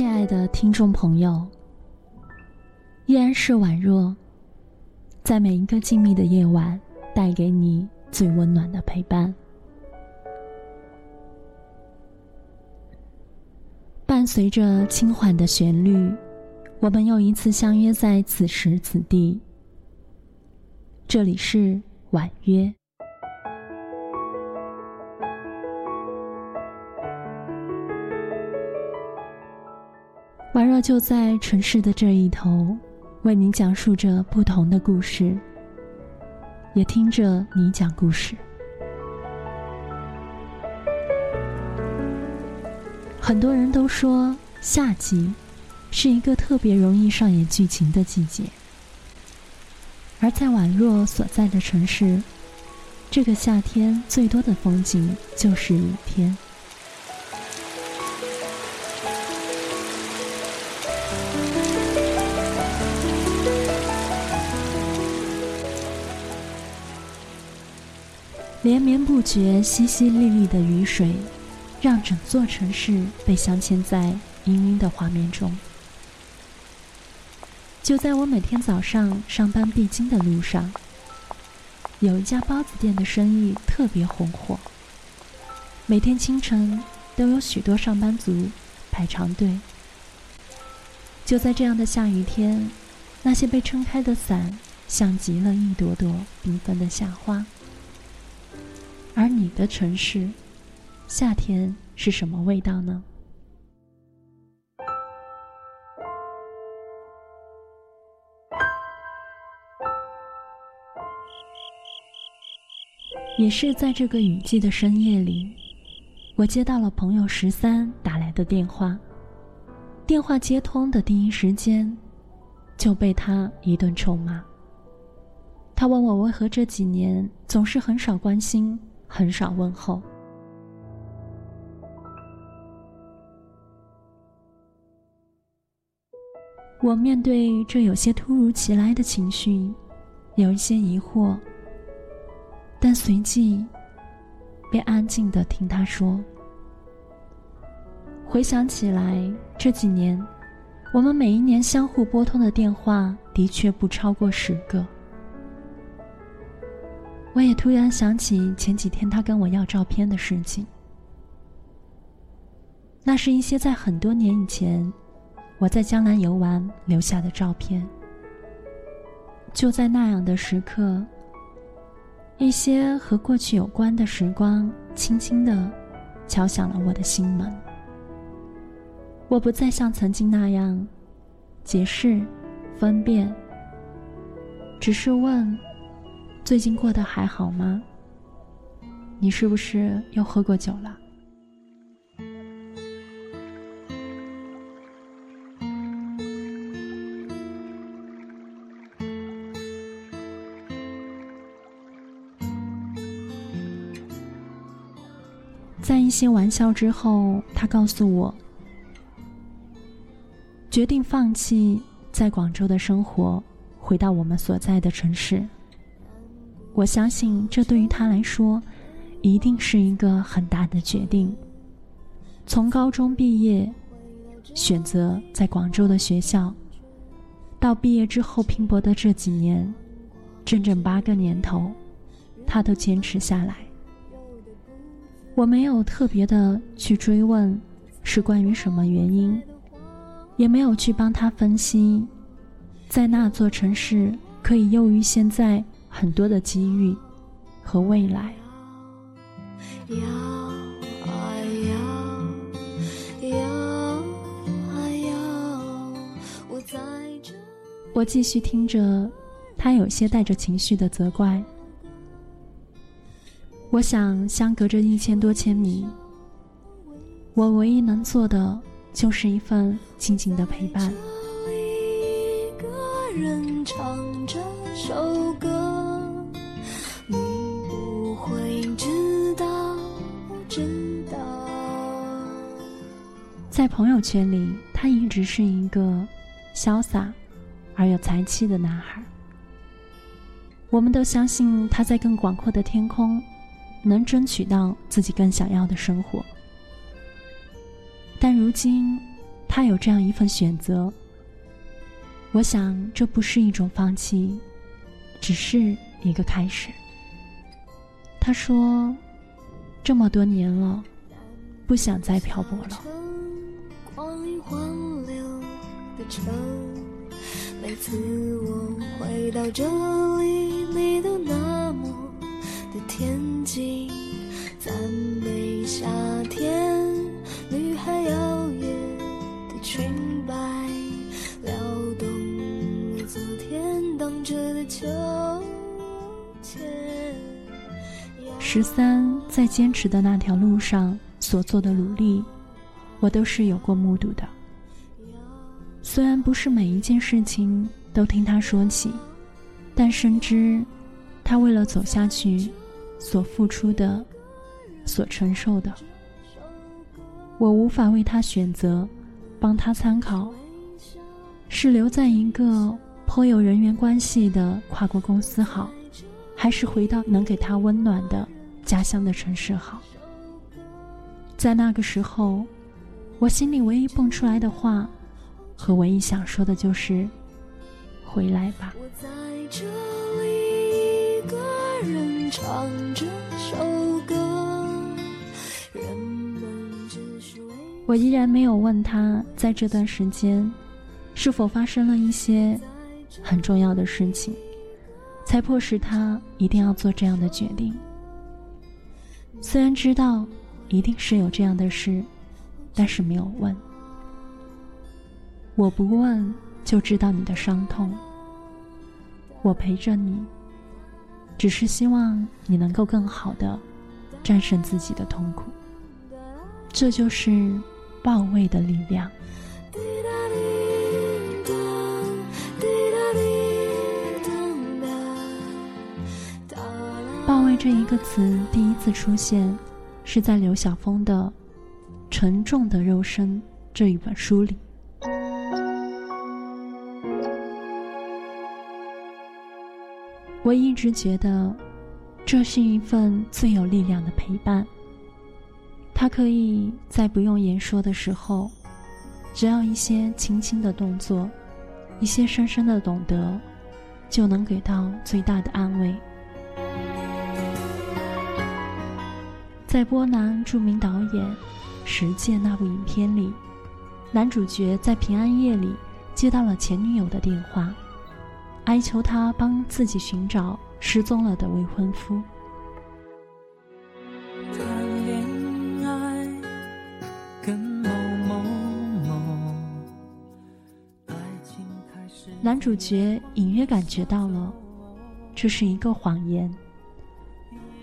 亲爱的听众朋友，依然是宛若，在每一个静谧的夜晚，带给你最温暖的陪伴。伴随着轻缓的旋律，我们又一次相约在此时此地。这里是婉约。宛若就在城市的这一头，为你讲述着不同的故事，也听着你讲故事。很多人都说夏季是一个特别容易上演剧情的季节，而在宛若所在的城市，这个夏天最多的风景就是雨天。连绵不绝、淅淅沥沥的雨水，让整座城市被镶嵌在氤氲的画面中。就在我每天早上上班必经的路上，有一家包子店的生意特别红火。每天清晨都有许多上班族排长队。就在这样的下雨天，那些被撑开的伞像极了一朵朵缤纷的夏花。而你的城市，夏天是什么味道呢？也是在这个雨季的深夜里，我接到了朋友十三打来的电话。电话接通的第一时间，就被他一顿臭骂。他问我为何这几年总是很少关心。很少问候。我面对这有些突如其来的情绪，有一些疑惑，但随即便安静的听他说。回想起来，这几年我们每一年相互拨通的电话的确不超过十个。我也突然想起前几天他跟我要照片的事情。那是一些在很多年以前，我在江南游玩留下的照片。就在那样的时刻，一些和过去有关的时光，轻轻的敲响了我的心门。我不再像曾经那样解释、分辨，只是问。最近过得还好吗？你是不是又喝过酒了？在一些玩笑之后，他告诉我，决定放弃在广州的生活，回到我们所在的城市。我相信，这对于他来说，一定是一个很大的决定。从高中毕业，选择在广州的学校，到毕业之后拼搏的这几年，整整八个年头，他都坚持下来。我没有特别的去追问，是关于什么原因，也没有去帮他分析，在那座城市可以优于现在。很多的机遇和未来。我继续听着，他有些带着情绪的责怪。我想，相隔着一千多千米，我唯一能做的就是一份静静的陪伴。一个人唱这首歌。在朋友圈里，他一直是一个潇洒而有才气的男孩。我们都相信他在更广阔的天空，能争取到自己更想要的生活。但如今，他有这样一份选择。我想，这不是一种放弃，只是一个开始。他说：“这么多年了，不想再漂泊了。”每次我回到这里，你都那么的恬静，赞美夏天，女孩摇曳的裙摆，撩动了昨天荡着的秋千。十三在坚持的那条路上所做的努力，我都是有过目睹的。虽然不是每一件事情都听他说起，但深知他为了走下去所付出的、所承受的。我无法为他选择，帮他参考，是留在一个颇有人员关系的跨国公司好，还是回到能给他温暖的家乡的城市好？在那个时候，我心里唯一蹦出来的话。和唯一想说的就是回来吧我在这里一个人唱这首歌人们只是为我依然没有问他在这段时间是否发生了一些很重要的事情才迫使他一定要做这样的决定虽然知道一定是有这样的事但是没有问我不问就知道你的伤痛，我陪着你，只是希望你能够更好的战胜自己的痛苦。这就是抱慰的力量。抱慰这一个词第一次出现，是在刘晓峰的《沉重的肉身》这一本书里。我一直觉得，这是一份最有力量的陪伴。它可以在不用言说的时候，只要一些轻轻的动作，一些深深的懂得，就能给到最大的安慰。在波兰著名导演《十戒》那部影片里，男主角在平安夜里接到了前女友的电话。哀求他帮自己寻找失踪了的未婚夫谈恋爱跟某某某。男主角隐约感觉到了，这是一个谎言。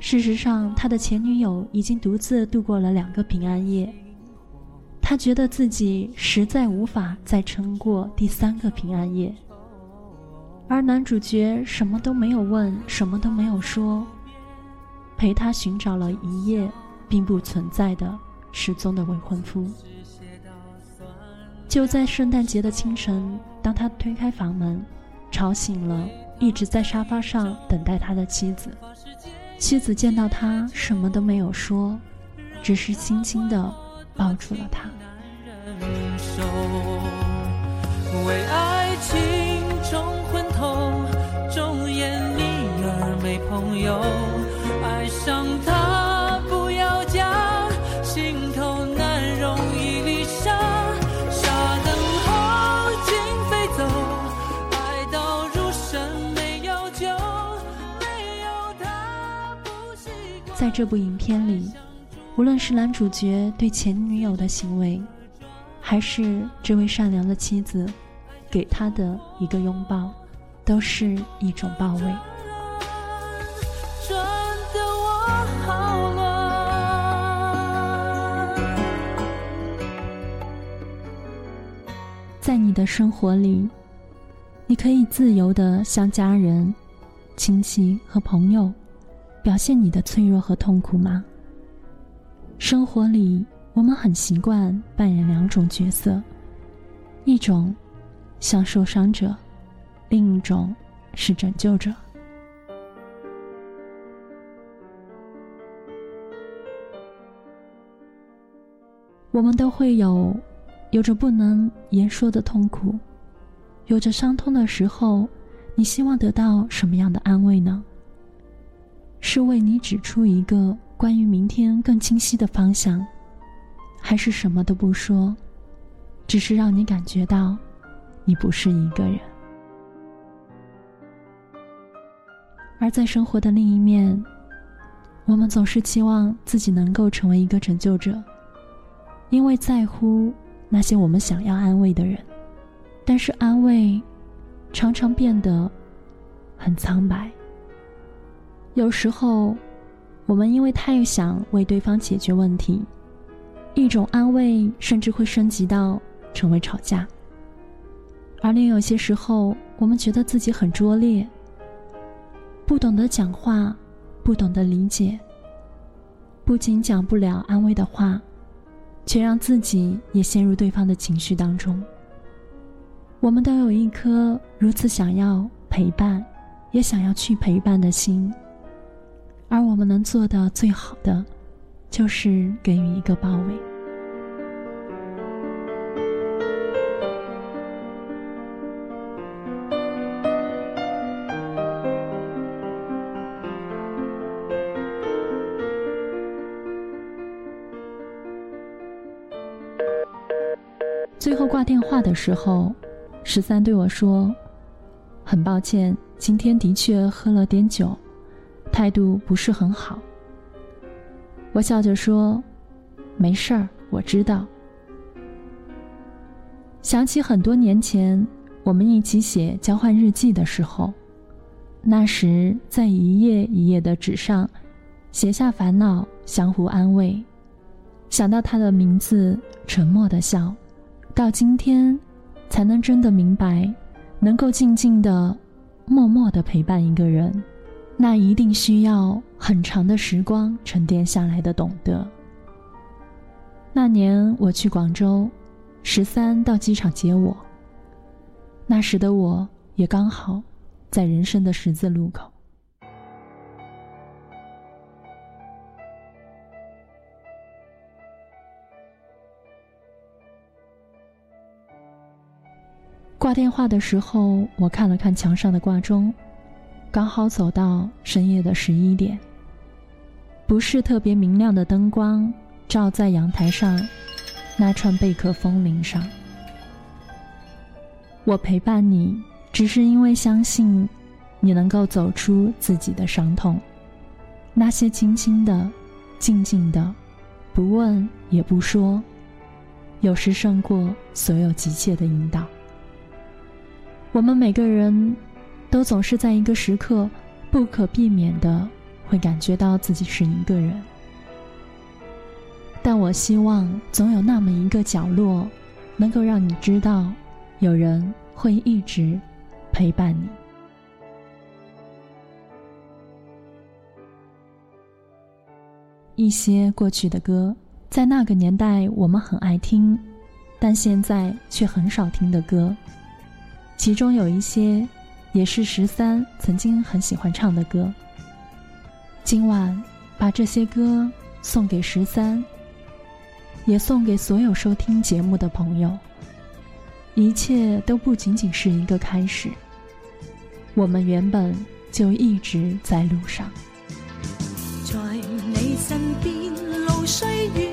事实上，他的前女友已经独自度过了两个平安夜，他觉得自己实在无法再撑过第三个平安夜。而男主角什么都没有问，什么都没有说，陪他寻找了一夜并不存在的失踪的未婚夫。就在圣诞节的清晨，当他推开房门，吵醒了一直在沙发上等待他的妻子。妻子见到他，什么都没有说，只是轻轻地抱住了他。为爱情中。没朋友，这部影片里，无论是男主角对前女友的行为，还是这位善良的妻子给他的一个拥抱，都是一种抱慰。在你的生活里，你可以自由的向家人、亲戚和朋友表现你的脆弱和痛苦吗？生活里，我们很习惯扮演两种角色，一种像受伤者，另一种是拯救者。我们都会有有着不能言说的痛苦，有着伤痛的时候，你希望得到什么样的安慰呢？是为你指出一个关于明天更清晰的方向，还是什么都不说，只是让你感觉到你不是一个人？而在生活的另一面，我们总是期望自己能够成为一个拯救者，因为在乎那些我们想要安慰的人。但是安慰，常常变得很苍白。有时候，我们因为太想为对方解决问题，一种安慰甚至会升级到成为吵架。而另有些时候，我们觉得自己很拙劣。不懂得讲话，不懂得理解。不仅讲不了安慰的话，却让自己也陷入对方的情绪当中。我们都有一颗如此想要陪伴，也想要去陪伴的心，而我们能做的最好的，就是给予一个包围。最后挂电话的时候，十三对我说：“很抱歉，今天的确喝了点酒，态度不是很好。”我笑着说：“没事儿，我知道。”想起很多年前我们一起写交换日记的时候，那时在一页一页的纸上写下烦恼，相互安慰。想到他的名字，沉默的笑。到今天，才能真的明白，能够静静的、默默的陪伴一个人，那一定需要很长的时光沉淀下来的懂得。那年我去广州，十三到机场接我。那时的我也刚好在人生的十字路口。挂电话的时候，我看了看墙上的挂钟，刚好走到深夜的十一点。不是特别明亮的灯光照在阳台上那串贝壳风铃上。我陪伴你，只是因为相信你能够走出自己的伤痛。那些轻轻的、静静的，不问也不说，有时胜过所有急切的引导。我们每个人都总是在一个时刻不可避免的会感觉到自己是一个人，但我希望总有那么一个角落，能够让你知道，有人会一直陪伴你。一些过去的歌，在那个年代我们很爱听，但现在却很少听的歌。其中有一些，也是十三曾经很喜欢唱的歌。今晚把这些歌送给十三，也送给所有收听节目的朋友。一切都不仅仅是一个开始，我们原本就一直在路上。在你身边，路虽远，